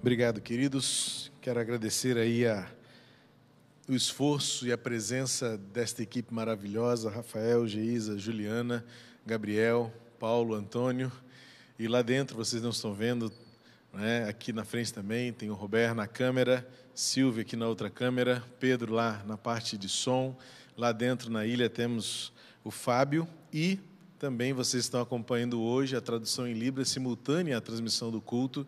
Obrigado, queridos. Quero agradecer aí a, o esforço e a presença desta equipe maravilhosa, Rafael, Geisa, Juliana, Gabriel, Paulo, Antônio. E lá dentro, vocês não estão vendo, né? aqui na frente também, tem o Roberto na câmera, Silvia aqui na outra câmera, Pedro lá na parte de som. Lá dentro, na ilha, temos o Fábio e também vocês estão acompanhando hoje a tradução em Libras simultânea à transmissão do culto.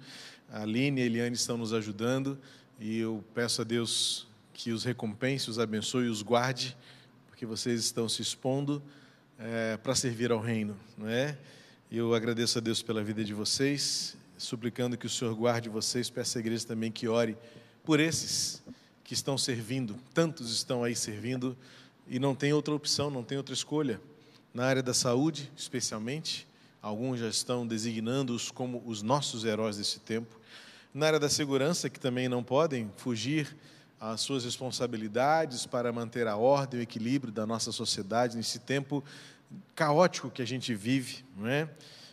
A Aline e a Eliane estão nos ajudando e eu peço a Deus que os recompense, os abençoe e os guarde, porque vocês estão se expondo é, para servir ao reino, não é? Eu agradeço a Deus pela vida de vocês, suplicando que o Senhor guarde vocês, peço à igreja também que ore por esses que estão servindo, tantos estão aí servindo e não tem outra opção, não tem outra escolha. Na área da saúde, especialmente, alguns já estão designando-os como os nossos heróis desse tempo na área da segurança, que também não podem fugir às suas responsabilidades para manter a ordem e o equilíbrio da nossa sociedade nesse tempo caótico que a gente vive, não é?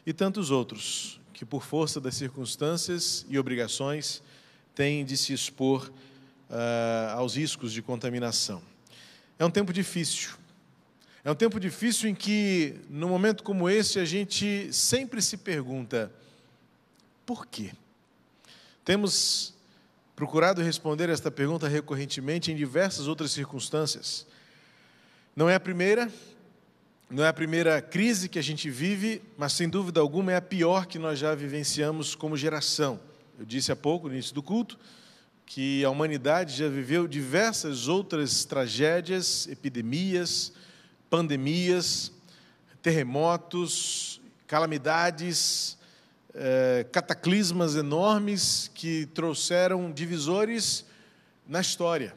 E tantos outros que, por força das circunstâncias e obrigações, têm de se expor uh, aos riscos de contaminação. É um tempo difícil. É um tempo difícil em que, num momento como esse, a gente sempre se pergunta: por quê? Temos procurado responder esta pergunta recorrentemente em diversas outras circunstâncias. Não é a primeira, não é a primeira crise que a gente vive, mas sem dúvida alguma é a pior que nós já vivenciamos como geração. Eu disse há pouco, no início do culto, que a humanidade já viveu diversas outras tragédias, epidemias, pandemias, terremotos, calamidades, é, cataclismas enormes que trouxeram divisores na história.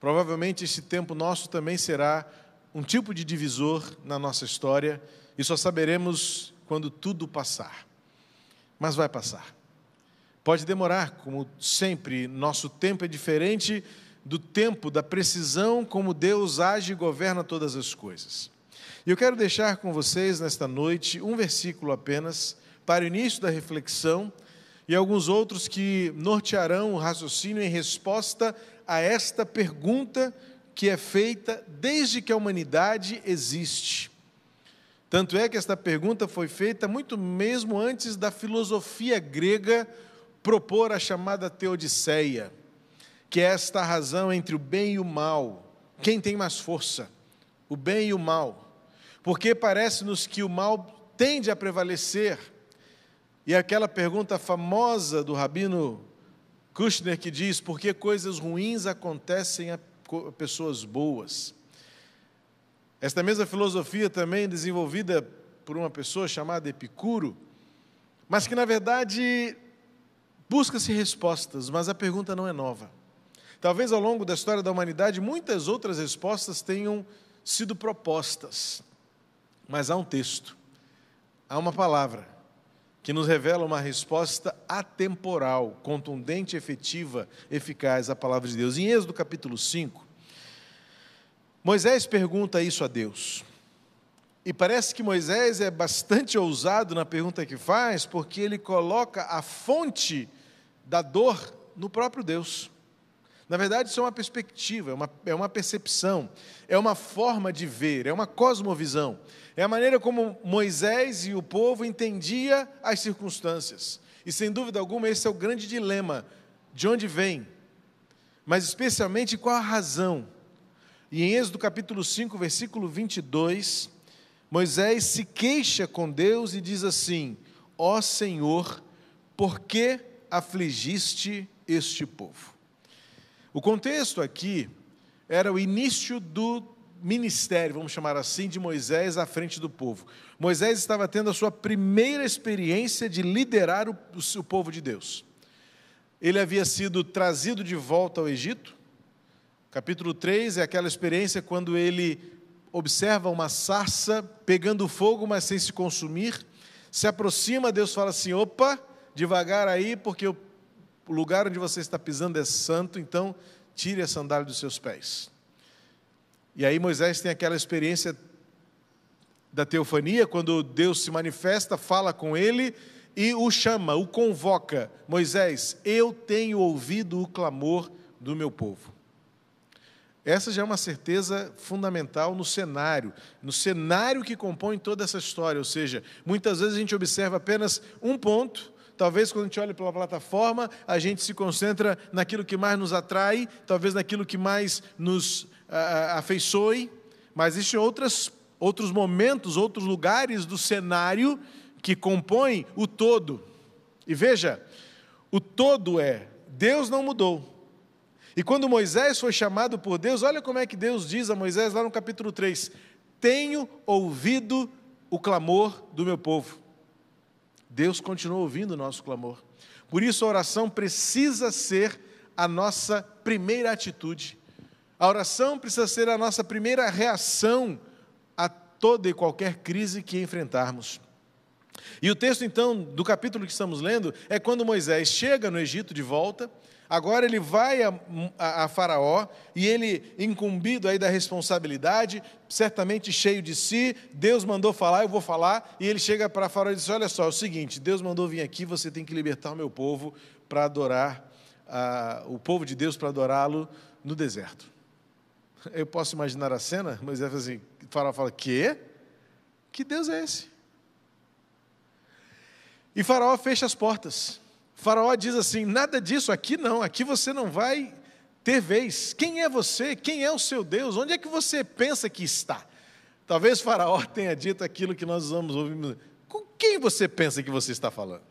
Provavelmente esse tempo nosso também será um tipo de divisor na nossa história e só saberemos quando tudo passar. Mas vai passar. Pode demorar, como sempre, nosso tempo é diferente do tempo da precisão como Deus age e governa todas as coisas. E eu quero deixar com vocês nesta noite um versículo apenas para o início da reflexão e alguns outros que nortearão o raciocínio em resposta a esta pergunta que é feita desde que a humanidade existe. Tanto é que esta pergunta foi feita muito mesmo antes da filosofia grega propor a chamada teodiceia, que é esta razão entre o bem e o mal. Quem tem mais força? O bem e o mal. Porque parece-nos que o mal tende a prevalecer e aquela pergunta famosa do rabino Kushner que diz: por que coisas ruins acontecem a pessoas boas? Esta mesma filosofia também desenvolvida por uma pessoa chamada Epicuro, mas que na verdade busca-se respostas, mas a pergunta não é nova. Talvez ao longo da história da humanidade muitas outras respostas tenham sido propostas, mas há um texto, há uma palavra que nos revela uma resposta atemporal, contundente, efetiva, eficaz à palavra de Deus. Em Êxodo capítulo 5, Moisés pergunta isso a Deus. E parece que Moisés é bastante ousado na pergunta que faz, porque ele coloca a fonte da dor no próprio Deus. Na verdade, isso é uma perspectiva, é uma, é uma percepção, é uma forma de ver, é uma cosmovisão. É a maneira como Moisés e o povo entendia as circunstâncias. E sem dúvida alguma, esse é o grande dilema: de onde vem, mas especialmente qual a razão. E em Êxodo capítulo 5, versículo 22, Moisés se queixa com Deus e diz assim: Ó Senhor, por que afligiste este povo? O contexto aqui era o início do ministério, vamos chamar assim, de Moisés à frente do povo. Moisés estava tendo a sua primeira experiência de liderar o, o povo de Deus. Ele havia sido trazido de volta ao Egito. Capítulo 3 é aquela experiência quando ele observa uma sarça pegando fogo, mas sem se consumir. Se aproxima, Deus fala assim: opa, devagar aí, porque o lugar onde você está pisando é santo, então tire a sandália dos seus pés. E aí Moisés tem aquela experiência da teofania, quando Deus se manifesta, fala com ele, e o chama, o convoca: Moisés, eu tenho ouvido o clamor do meu povo. Essa já é uma certeza fundamental no cenário, no cenário que compõe toda essa história. Ou seja, muitas vezes a gente observa apenas um ponto, talvez quando a gente olha pela plataforma, a gente se concentra naquilo que mais nos atrai, talvez naquilo que mais nos afeiçoe, mas existem outras, outros momentos, outros lugares do cenário que compõem o todo. E veja, o todo é: Deus não mudou. E quando Moisés foi chamado por Deus, olha como é que Deus diz a Moisés lá no capítulo 3: Tenho ouvido o clamor do meu povo. Deus continua ouvindo o nosso clamor. Por isso a oração precisa ser a nossa primeira atitude. A oração precisa ser a nossa primeira reação a toda e qualquer crise que enfrentarmos. E o texto, então, do capítulo que estamos lendo, é quando Moisés chega no Egito de volta, Agora ele vai a, a, a, Faraó e ele, incumbido aí da responsabilidade, certamente cheio de si, Deus mandou falar, eu vou falar, e ele chega para Faraó e diz: Olha só, é o seguinte, Deus mandou vir aqui, você tem que libertar o meu povo para adorar, o povo de Deus para adorá-lo no deserto. Eu posso imaginar a cena, Moisés fala assim: Faraó fala, quê? Que Deus é esse? E Faraó fecha as portas. Faraó diz assim: nada disso aqui não, aqui você não vai ter vez. Quem é você? Quem é o seu Deus? Onde é que você pensa que está? Talvez Faraó tenha dito aquilo que nós vamos ouvir. Com quem você pensa que você está falando?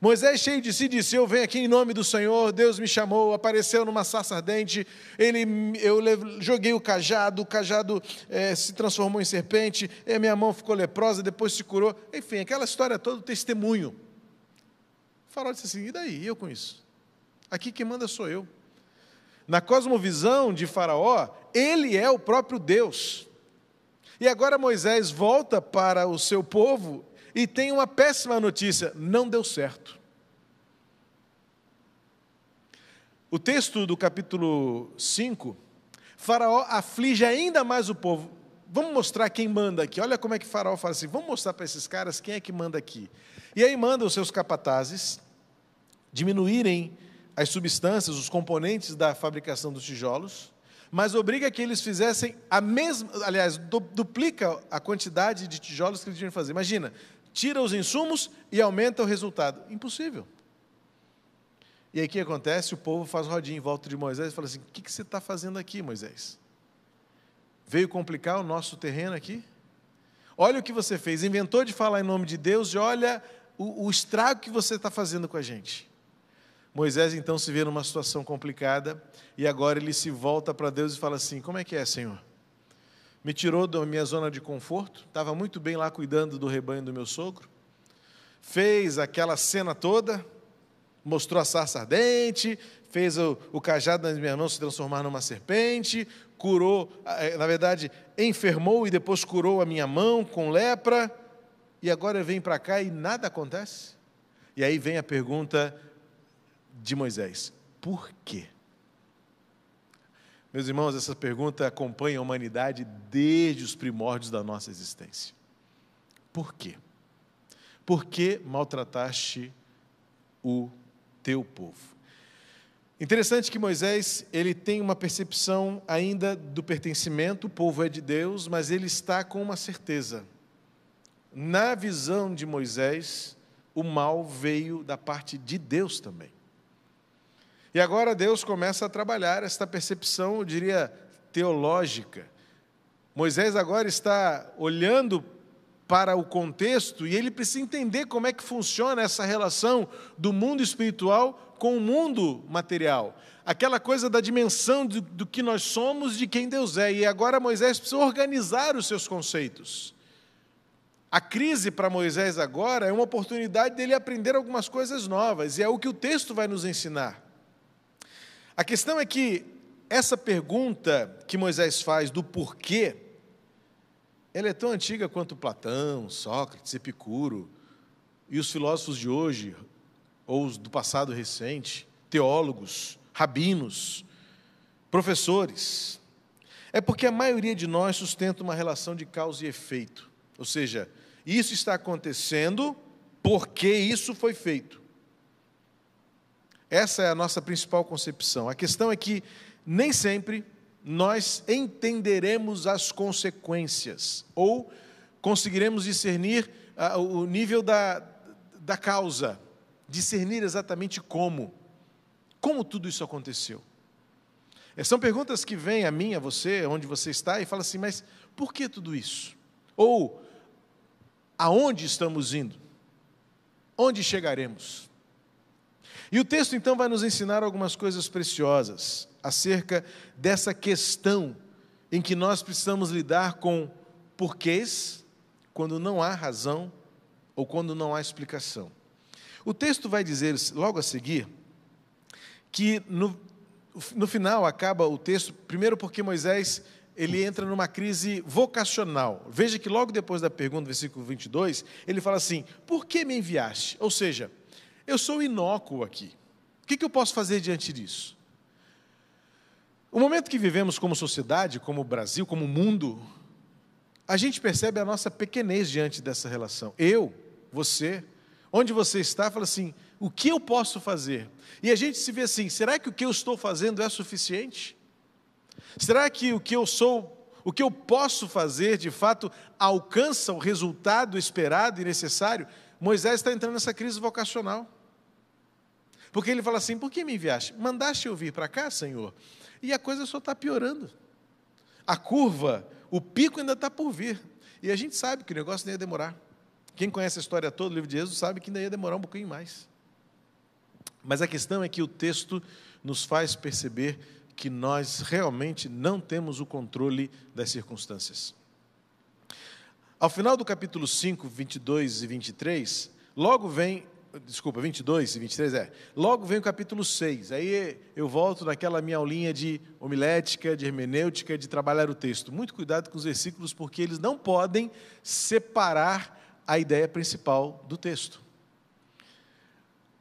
Moisés, cheio de si, disse: Eu venho aqui em nome do Senhor, Deus me chamou, apareceu numa sarça ardente, ele, eu joguei o cajado, o cajado é, se transformou em serpente, minha mão ficou leprosa, depois se curou. Enfim, aquela história toda, testemunho. Faraó disse assim: e daí? Eu com isso? Aqui quem manda sou eu. Na cosmovisão de Faraó, ele é o próprio Deus. E agora Moisés volta para o seu povo e tem uma péssima notícia: não deu certo. O texto do capítulo 5, Faraó aflige ainda mais o povo. Vamos mostrar quem manda aqui. Olha como é que Faraó fala assim: vamos mostrar para esses caras quem é que manda aqui. E aí manda os seus capatazes, diminuírem as substâncias, os componentes da fabricação dos tijolos, mas obriga que eles fizessem a mesma, aliás, duplica a quantidade de tijolos que eles tinham que fazer. Imagina, tira os insumos e aumenta o resultado. Impossível. E aí o que acontece? O povo faz rodinha em volta de Moisés e fala assim: O que, que você está fazendo aqui, Moisés? Veio complicar o nosso terreno aqui? Olha o que você fez, inventou de falar em nome de Deus e olha o, o estrago que você está fazendo com a gente. Moisés então se vê numa situação complicada e agora ele se volta para Deus e fala assim: Como é que é, Senhor? Me tirou da minha zona de conforto, estava muito bem lá cuidando do rebanho do meu sogro, fez aquela cena toda, mostrou a sarça ardente, fez o, o cajado das minhas mãos se transformar numa serpente, curou, eh, na verdade, enfermou e depois curou a minha mão com lepra, e agora vem para cá e nada acontece? E aí vem a pergunta de Moisés: por quê? Meus irmãos, essa pergunta acompanha a humanidade desde os primórdios da nossa existência. Por quê? Por que maltrataste o teu povo? Interessante que Moisés, ele tem uma percepção ainda do pertencimento, o povo é de Deus, mas ele está com uma certeza. Na visão de Moisés, o mal veio da parte de Deus também. E agora Deus começa a trabalhar esta percepção, eu diria, teológica. Moisés agora está olhando para o contexto e ele precisa entender como é que funciona essa relação do mundo espiritual com o mundo material. Aquela coisa da dimensão do, do que nós somos, de quem Deus é. E agora Moisés precisa organizar os seus conceitos. A crise para Moisés agora é uma oportunidade dele aprender algumas coisas novas, e é o que o texto vai nos ensinar. A questão é que essa pergunta que Moisés faz do porquê, ela é tão antiga quanto Platão, Sócrates, Epicuro e os filósofos de hoje, ou os do passado recente, teólogos, rabinos, professores. É porque a maioria de nós sustenta uma relação de causa e efeito. Ou seja, isso está acontecendo por que isso foi feito. Essa é a nossa principal concepção. A questão é que nem sempre nós entenderemos as consequências ou conseguiremos discernir uh, o nível da, da causa, discernir exatamente como, como tudo isso aconteceu. É, são perguntas que vêm a mim, a você, onde você está, e fala assim: mas por que tudo isso? Ou aonde estamos indo? Onde chegaremos? E o texto então vai nos ensinar algumas coisas preciosas acerca dessa questão em que nós precisamos lidar com porquês quando não há razão ou quando não há explicação. O texto vai dizer logo a seguir que no, no final acaba o texto, primeiro porque Moisés ele entra numa crise vocacional. Veja que logo depois da pergunta, versículo 22, ele fala assim: Por que me enviaste? Ou seja, eu sou inócuo aqui. O que, que eu posso fazer diante disso? O momento que vivemos como sociedade, como Brasil, como mundo, a gente percebe a nossa pequenez diante dessa relação. Eu, você, onde você está, fala assim: o que eu posso fazer? E a gente se vê assim: será que o que eu estou fazendo é suficiente? Será que o que eu sou, o que eu posso fazer, de fato, alcança o resultado esperado e necessário? Moisés está entrando nessa crise vocacional. Porque ele fala assim: por que me enviaste? Mandaste eu vir para cá, Senhor? E a coisa só está piorando. A curva, o pico ainda está por vir. E a gente sabe que o negócio não ia demorar. Quem conhece a história toda do livro de Êxodo sabe que ainda ia demorar um pouquinho mais. Mas a questão é que o texto nos faz perceber que nós realmente não temos o controle das circunstâncias. Ao final do capítulo 5, 22 e 23, logo vem, desculpa, 22 e 23 é, logo vem o capítulo 6. Aí eu volto naquela minha aulinha de homilética, de hermenêutica, de trabalhar o texto. Muito cuidado com os versículos, porque eles não podem separar a ideia principal do texto.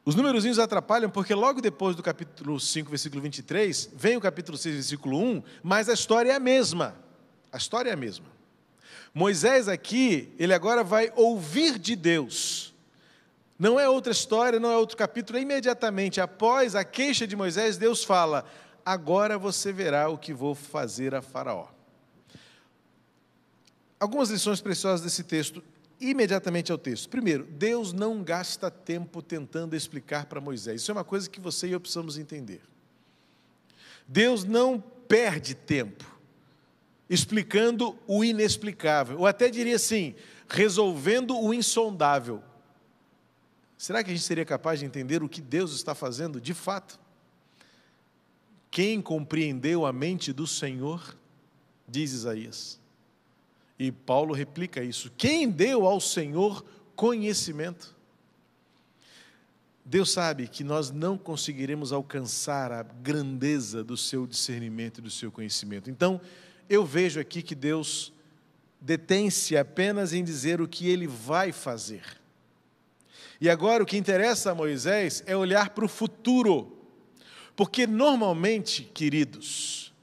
Os númerozinhos atrapalham porque logo depois do capítulo 5, versículo 23, vem o capítulo 6, versículo 1, mas a história é a mesma. A história é a mesma. Moisés aqui, ele agora vai ouvir de Deus. Não é outra história, não é outro capítulo, é imediatamente após a queixa de Moisés, Deus fala: Agora você verá o que vou fazer a Faraó. Algumas lições preciosas desse texto imediatamente ao texto. Primeiro, Deus não gasta tempo tentando explicar para Moisés. Isso é uma coisa que você e eu precisamos entender. Deus não perde tempo explicando o inexplicável, ou até diria assim, resolvendo o insondável. Será que a gente seria capaz de entender o que Deus está fazendo de fato? Quem compreendeu a mente do Senhor, diz Isaías. E Paulo replica isso. Quem deu ao Senhor conhecimento? Deus sabe que nós não conseguiremos alcançar a grandeza do seu discernimento e do seu conhecimento. Então, eu vejo aqui que Deus detém-se apenas em dizer o que ele vai fazer. E agora o que interessa a Moisés é olhar para o futuro. Porque normalmente, queridos,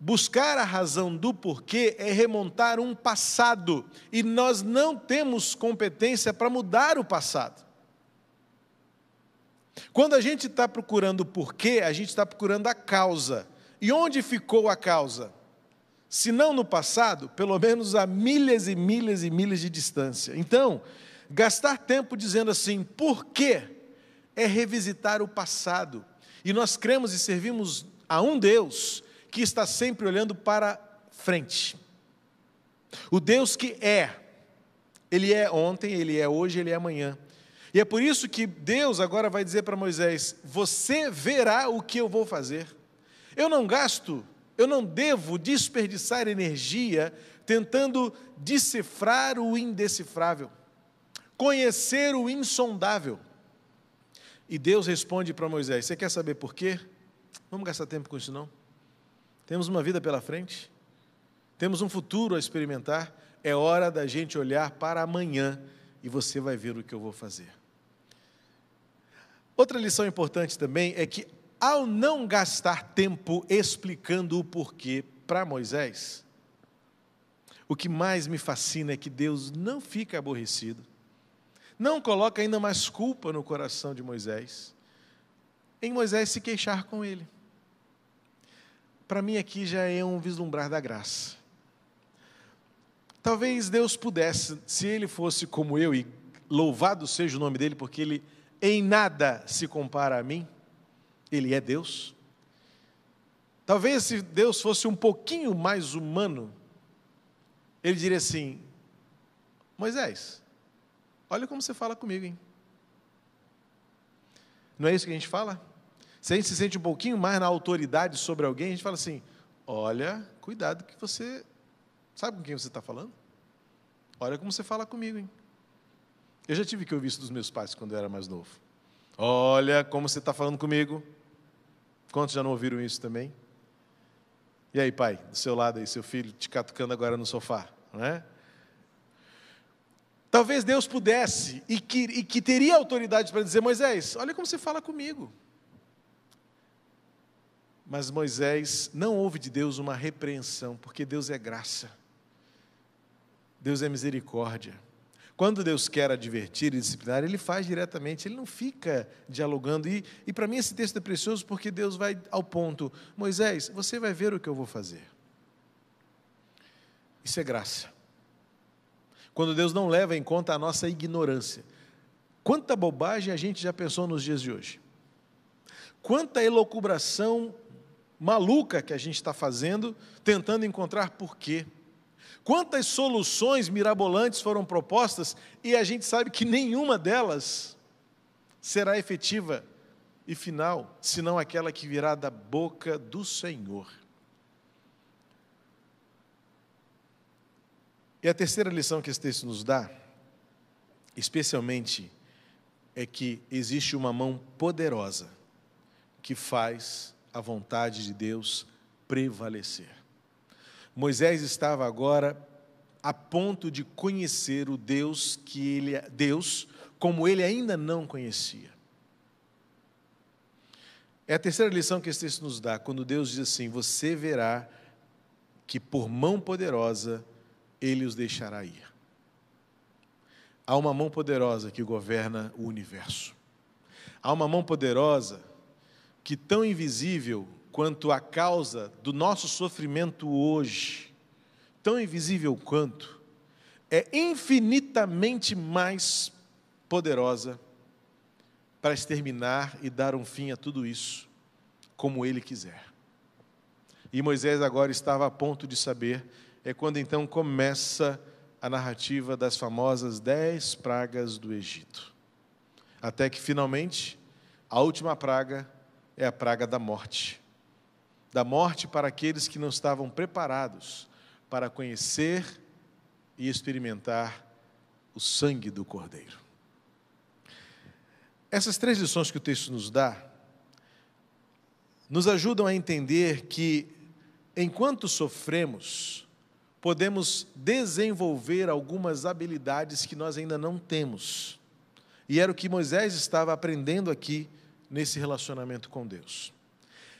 Buscar a razão do porquê é remontar um passado, e nós não temos competência para mudar o passado. Quando a gente está procurando o porquê, a gente está procurando a causa. E onde ficou a causa? Se não no passado, pelo menos a milhas e milhas e milhas de distância. Então, gastar tempo dizendo assim, por quê? É revisitar o passado. E nós cremos e servimos a um Deus que está sempre olhando para frente. O Deus que é, Ele é ontem, Ele é hoje, Ele é amanhã. E é por isso que Deus agora vai dizer para Moisés: Você verá o que eu vou fazer. Eu não gasto, eu não devo desperdiçar energia tentando decifrar o indecifrável, conhecer o insondável. E Deus responde para Moisés: Você quer saber por quê? Vamos gastar tempo com isso não? Temos uma vida pela frente, temos um futuro a experimentar. É hora da gente olhar para amanhã e você vai ver o que eu vou fazer. Outra lição importante também é que, ao não gastar tempo explicando o porquê para Moisés, o que mais me fascina é que Deus não fica aborrecido. não coloca ainda mais culpa no coração de Moisés, em Moisés se queixar com ele. Para mim, aqui já é um vislumbrar da graça. Talvez Deus pudesse, se ele fosse como eu, e louvado seja o nome dele, porque ele em nada se compara a mim, ele é Deus. Talvez se Deus fosse um pouquinho mais humano, ele diria assim: Moisés, olha como você fala comigo, hein? Não é isso que a gente fala? Se a gente se sente um pouquinho mais na autoridade sobre alguém, a gente fala assim: olha, cuidado que você. Sabe com quem você está falando? Olha como você fala comigo, hein? Eu já tive que ouvir isso dos meus pais quando eu era mais novo. Olha como você está falando comigo. Quantos já não ouviram isso também? E aí, pai, do seu lado aí, seu filho te catucando agora no sofá, não é? Talvez Deus pudesse e que, e que teria autoridade para dizer: Moisés, olha como você fala comigo. Mas Moisés não ouve de Deus uma repreensão, porque Deus é graça, Deus é misericórdia. Quando Deus quer advertir e disciplinar, Ele faz diretamente, Ele não fica dialogando. E, e para mim esse texto é precioso porque Deus vai ao ponto: Moisés, você vai ver o que eu vou fazer. Isso é graça. Quando Deus não leva em conta a nossa ignorância. Quanta bobagem a gente já pensou nos dias de hoje. Quanta elocubração maluca que a gente está fazendo, tentando encontrar porquê. Quantas soluções mirabolantes foram propostas e a gente sabe que nenhuma delas será efetiva e final, senão aquela que virá da boca do Senhor. E a terceira lição que esse texto nos dá, especialmente, é que existe uma mão poderosa que faz a vontade de Deus prevalecer. Moisés estava agora a ponto de conhecer o Deus que ele Deus como ele ainda não conhecia. É a terceira lição que esse texto nos dá, quando Deus diz assim: Você verá que por mão poderosa ele os deixará ir. Há uma mão poderosa que governa o universo. Há uma mão poderosa que, tão invisível quanto a causa do nosso sofrimento hoje, tão invisível quanto, é infinitamente mais poderosa para exterminar e dar um fim a tudo isso, como ele quiser. E Moisés agora estava a ponto de saber, é quando então começa a narrativa das famosas dez pragas do Egito. Até que finalmente, a última praga é a praga da morte da morte para aqueles que não estavam preparados para conhecer e experimentar o sangue do Cordeiro. Essas três lições que o texto nos dá nos ajudam a entender que, enquanto sofremos, podemos desenvolver algumas habilidades que nós ainda não temos. E era o que Moisés estava aprendendo aqui nesse relacionamento com Deus.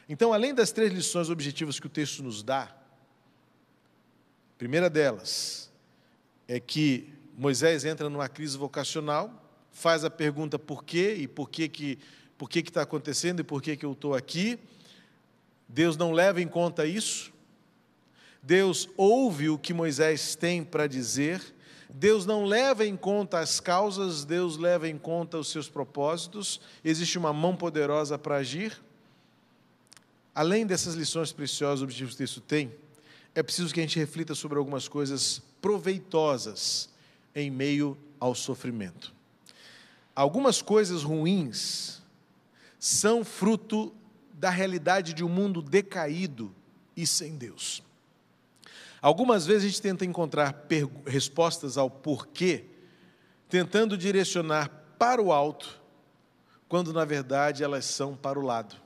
Então, além das três lições objetivas que o texto nos dá, a primeira delas é que Moisés entra numa crise vocacional, faz a pergunta por quê e por que que por que está acontecendo e por que, que eu estou aqui. Deus não leva em conta isso. Deus ouve o que Moisés tem para dizer. Deus não leva em conta as causas, Deus leva em conta os seus propósitos. Existe uma mão poderosa para agir. Além dessas lições preciosas, objetivos que o texto tem, é preciso que a gente reflita sobre algumas coisas proveitosas em meio ao sofrimento. Algumas coisas ruins são fruto da realidade de um mundo decaído e sem Deus. Algumas vezes a gente tenta encontrar respostas ao porquê, tentando direcionar para o alto, quando na verdade elas são para o lado.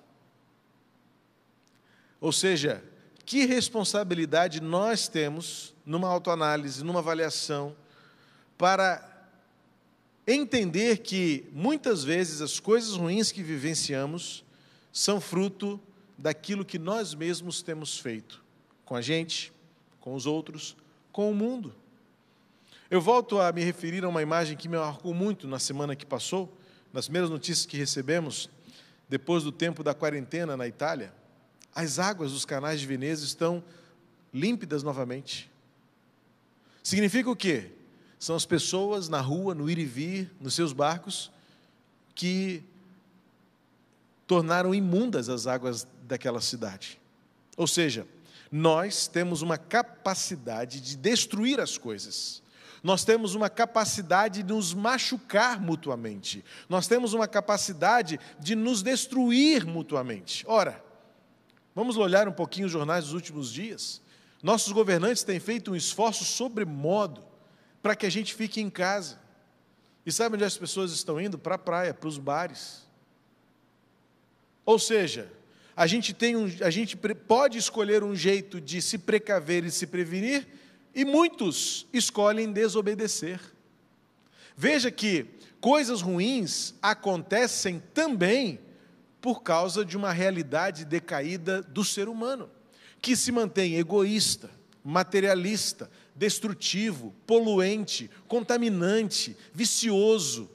Ou seja, que responsabilidade nós temos numa autoanálise, numa avaliação, para entender que muitas vezes as coisas ruins que vivenciamos são fruto daquilo que nós mesmos temos feito com a gente, com os outros, com o mundo. Eu volto a me referir a uma imagem que me marcou muito na semana que passou, nas primeiras notícias que recebemos, depois do tempo da quarentena na Itália. As águas dos canais de Veneza estão límpidas novamente. Significa o quê? São as pessoas na rua, no ir e vir, nos seus barcos, que tornaram imundas as águas daquela cidade. Ou seja, nós temos uma capacidade de destruir as coisas. Nós temos uma capacidade de nos machucar mutuamente. Nós temos uma capacidade de nos destruir mutuamente. Ora, vamos olhar um pouquinho os jornais dos últimos dias. Nossos governantes têm feito um esforço sobremodo para que a gente fique em casa. E sabe onde as pessoas estão indo? Para a praia, para os bares. Ou seja, a gente, tem um, a gente pode escolher um jeito de se precaver e se prevenir, e muitos escolhem desobedecer. Veja que coisas ruins acontecem também por causa de uma realidade decaída do ser humano que se mantém egoísta, materialista, destrutivo, poluente, contaminante, vicioso,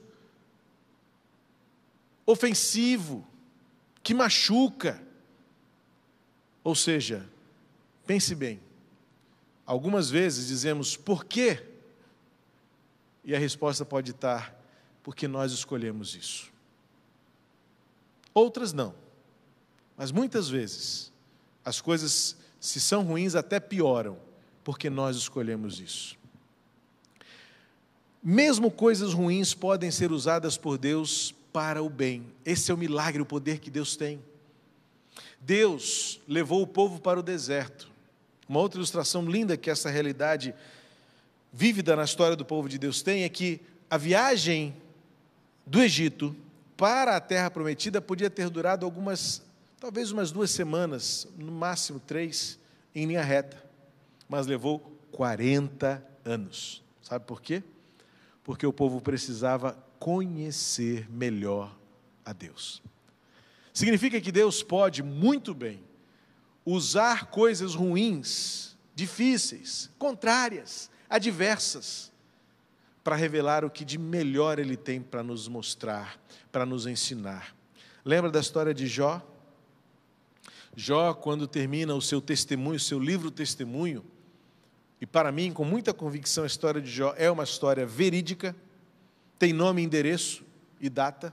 ofensivo, que machuca. Ou seja, pense bem, algumas vezes dizemos por quê? E a resposta pode estar porque nós escolhemos isso. Outras não, mas muitas vezes as coisas, se são ruins, até pioram, porque nós escolhemos isso. Mesmo coisas ruins podem ser usadas por Deus para o bem. Esse é o milagre, o poder que Deus tem. Deus levou o povo para o deserto. Uma outra ilustração linda que essa realidade vívida na história do povo de Deus tem é que a viagem do Egito para a terra prometida podia ter durado algumas talvez umas duas semanas, no máximo três, em linha reta, mas levou 40 anos. Sabe por quê? Porque o povo precisava conhecer melhor a Deus. Significa que Deus pode muito bem usar coisas ruins, difíceis, contrárias, adversas, para revelar o que de melhor Ele tem para nos mostrar, para nos ensinar. Lembra da história de Jó? Jó, quando termina o seu testemunho, o seu livro testemunho, e para mim, com muita convicção, a história de Jó é uma história verídica, tem nome, endereço e data.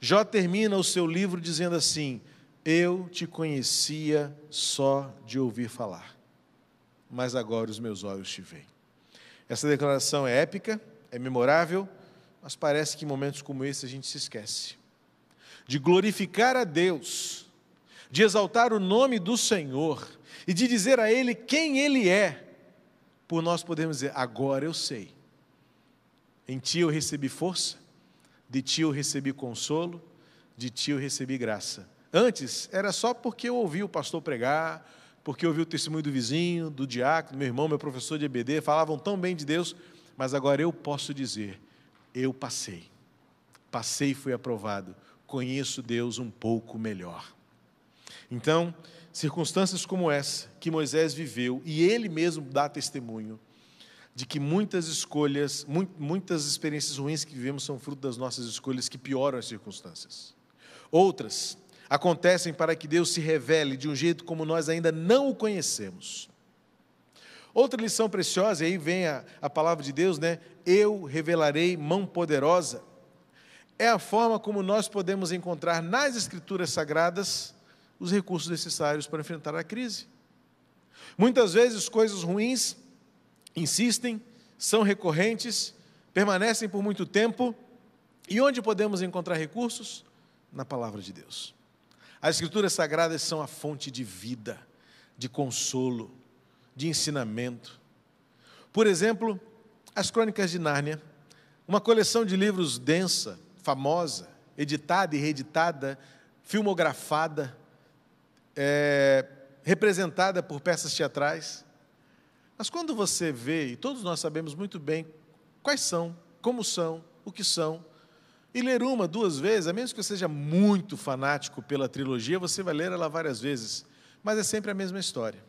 Jó termina o seu livro dizendo assim: Eu te conhecia só de ouvir falar, mas agora os meus olhos te veem. Essa declaração é épica, é memorável, mas parece que em momentos como esse a gente se esquece de glorificar a Deus de exaltar o nome do Senhor e de dizer a Ele quem Ele é, por nós podemos dizer: agora eu sei. Em Ti eu recebi força, de Ti eu recebi consolo, de Ti eu recebi graça. Antes era só porque eu ouvi o pastor pregar, porque eu ouvi o testemunho do vizinho, do diácono, meu irmão, meu professor de EBD, falavam tão bem de Deus, mas agora eu posso dizer: eu passei. Passei e fui aprovado. Conheço Deus um pouco melhor. Então, circunstâncias como essa que Moisés viveu, e ele mesmo dá testemunho de que muitas escolhas, muitas experiências ruins que vivemos são fruto das nossas escolhas que pioram as circunstâncias. Outras acontecem para que Deus se revele de um jeito como nós ainda não o conhecemos. Outra lição preciosa, e aí vem a, a palavra de Deus, né? Eu revelarei mão poderosa. É a forma como nós podemos encontrar nas Escrituras Sagradas os recursos necessários para enfrentar a crise. Muitas vezes coisas ruins insistem, são recorrentes, permanecem por muito tempo. E onde podemos encontrar recursos? Na palavra de Deus. As Escrituras Sagradas são a fonte de vida, de consolo, de ensinamento. Por exemplo, as Crônicas de Nárnia, uma coleção de livros densa, famosa, editada e reeditada, filmografada, é, representada por peças teatrais. Mas quando você vê, e todos nós sabemos muito bem quais são, como são, o que são, e ler uma, duas vezes, a menos que você seja muito fanático pela trilogia, você vai ler ela várias vezes, mas é sempre a mesma história.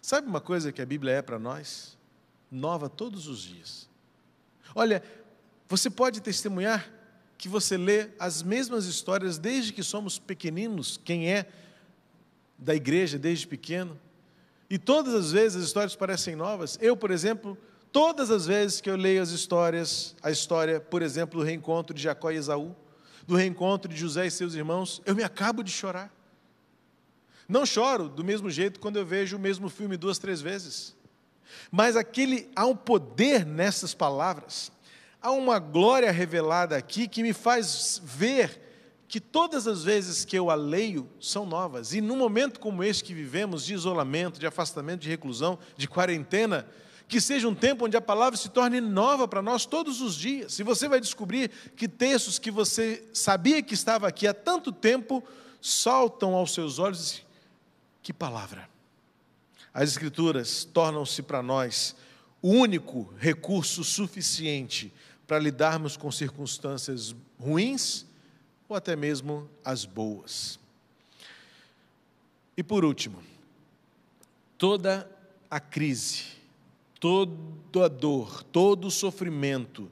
Sabe uma coisa que a Bíblia é para nós? nova todos os dias. Olha, você pode testemunhar que você lê as mesmas histórias desde que somos pequeninos, quem é da igreja desde pequeno, e todas as vezes as histórias parecem novas. Eu, por exemplo, todas as vezes que eu leio as histórias, a história, por exemplo, do reencontro de Jacó e Esaú, do reencontro de José e seus irmãos, eu me acabo de chorar. Não choro do mesmo jeito quando eu vejo o mesmo filme duas, três vezes. Mas aquele há um poder nessas palavras há uma glória revelada aqui que me faz ver que todas as vezes que eu a leio são novas. E num momento como este que vivemos, de isolamento, de afastamento, de reclusão, de quarentena, que seja um tempo onde a palavra se torne nova para nós todos os dias. E você vai descobrir que textos que você sabia que estava aqui há tanto tempo saltam aos seus olhos. Que palavra! As Escrituras tornam-se para nós o único recurso suficiente para lidarmos com circunstâncias ruins ou até mesmo as boas. E por último, toda a crise, toda a dor, todo o sofrimento,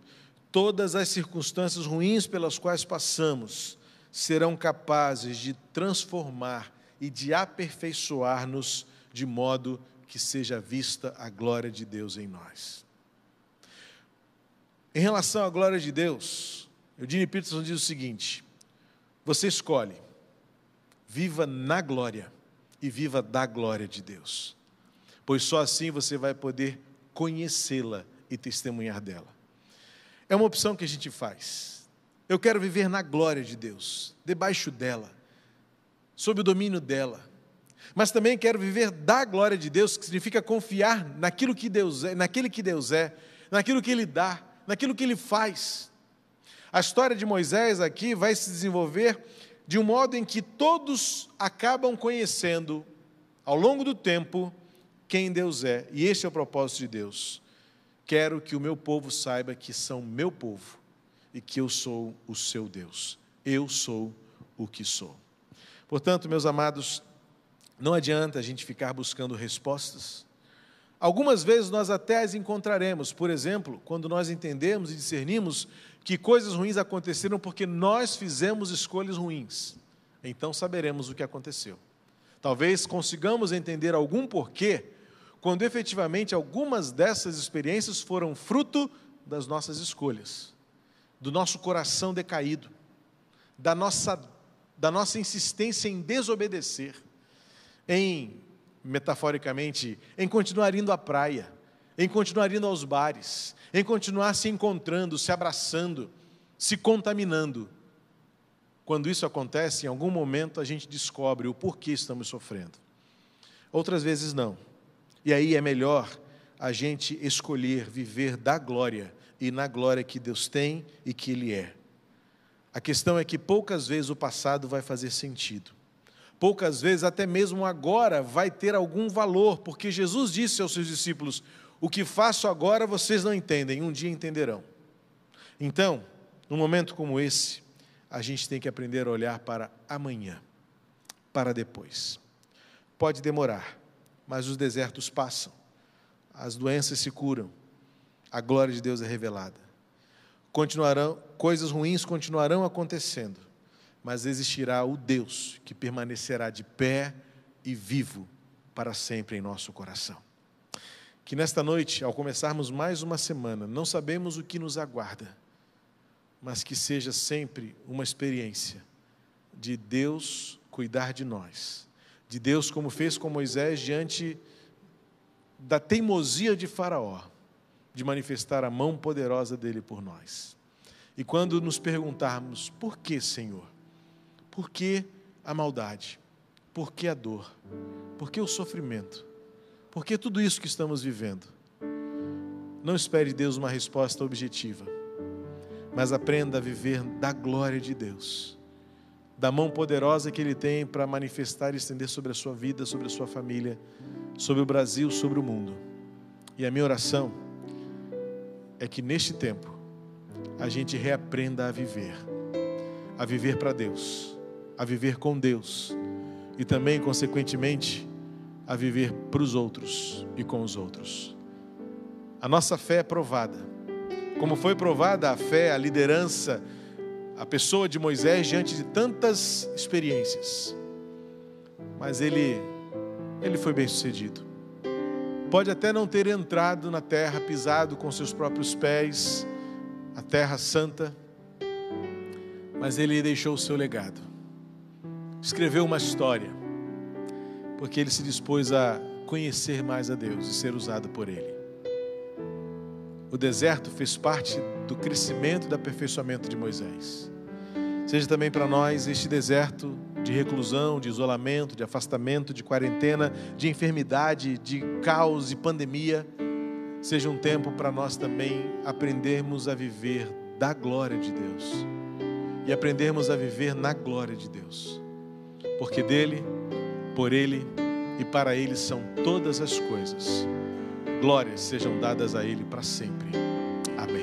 todas as circunstâncias ruins pelas quais passamos serão capazes de transformar e de aperfeiçoar-nos de modo que seja vista a glória de Deus em nós. Em relação à glória de Deus, Eugene Peterson diz o seguinte: você escolhe, viva na glória e viva da glória de Deus, pois só assim você vai poder conhecê-la e testemunhar dela. É uma opção que a gente faz. Eu quero viver na glória de Deus, debaixo dela, sob o domínio dela. Mas também quero viver da glória de Deus, que significa confiar naquilo que Deus é, naquele que Deus é, naquilo que Ele dá, naquilo que ele faz. A história de Moisés aqui vai se desenvolver de um modo em que todos acabam conhecendo, ao longo do tempo, quem Deus é, e esse é o propósito de Deus. Quero que o meu povo saiba que são meu povo e que eu sou o seu Deus. Eu sou o que sou. Portanto, meus amados, não adianta a gente ficar buscando respostas Algumas vezes nós até as encontraremos, por exemplo, quando nós entendemos e discernimos que coisas ruins aconteceram porque nós fizemos escolhas ruins. Então saberemos o que aconteceu. Talvez consigamos entender algum porquê, quando efetivamente algumas dessas experiências foram fruto das nossas escolhas, do nosso coração decaído, da nossa, da nossa insistência em desobedecer, em metaforicamente, em continuar indo à praia, em continuar indo aos bares, em continuar se encontrando, se abraçando, se contaminando. Quando isso acontece, em algum momento a gente descobre o porquê estamos sofrendo. Outras vezes não. E aí é melhor a gente escolher viver da glória e na glória que Deus tem e que Ele é. A questão é que poucas vezes o passado vai fazer sentido poucas vezes, até mesmo agora, vai ter algum valor, porque Jesus disse aos seus discípulos: O que faço agora vocês não entendem, um dia entenderão. Então, num momento como esse, a gente tem que aprender a olhar para amanhã, para depois. Pode demorar, mas os desertos passam, as doenças se curam, a glória de Deus é revelada. Continuarão, coisas ruins continuarão acontecendo, mas existirá o Deus que permanecerá de pé e vivo para sempre em nosso coração. Que nesta noite, ao começarmos mais uma semana, não sabemos o que nos aguarda, mas que seja sempre uma experiência de Deus cuidar de nós, de Deus, como fez com Moisés, diante da teimosia de Faraó, de manifestar a mão poderosa dele por nós. E quando nos perguntarmos, por que, Senhor? Por que a maldade? Por que a dor? Por que o sofrimento? Por que tudo isso que estamos vivendo? Não espere Deus uma resposta objetiva, mas aprenda a viver da glória de Deus, da mão poderosa que Ele tem para manifestar e estender sobre a sua vida, sobre a sua família, sobre o Brasil, sobre o mundo. E a minha oração é que neste tempo a gente reaprenda a viver, a viver para Deus a viver com Deus e também, consequentemente, a viver para os outros e com os outros. A nossa fé é provada. Como foi provada a fé, a liderança, a pessoa de Moisés diante de tantas experiências. Mas ele ele foi bem sucedido. Pode até não ter entrado na terra, pisado com seus próprios pés, a terra santa, mas ele deixou o seu legado. Escreveu uma história, porque ele se dispôs a conhecer mais a Deus e ser usado por ele. O deserto fez parte do crescimento e do aperfeiçoamento de Moisés. Seja também para nós este deserto de reclusão, de isolamento, de afastamento, de quarentena, de enfermidade, de caos e pandemia, seja um tempo para nós também aprendermos a viver da glória de Deus e aprendermos a viver na glória de Deus, porque dele, por ele e para ele são todas as coisas. Glórias sejam dadas a ele para sempre. Amém.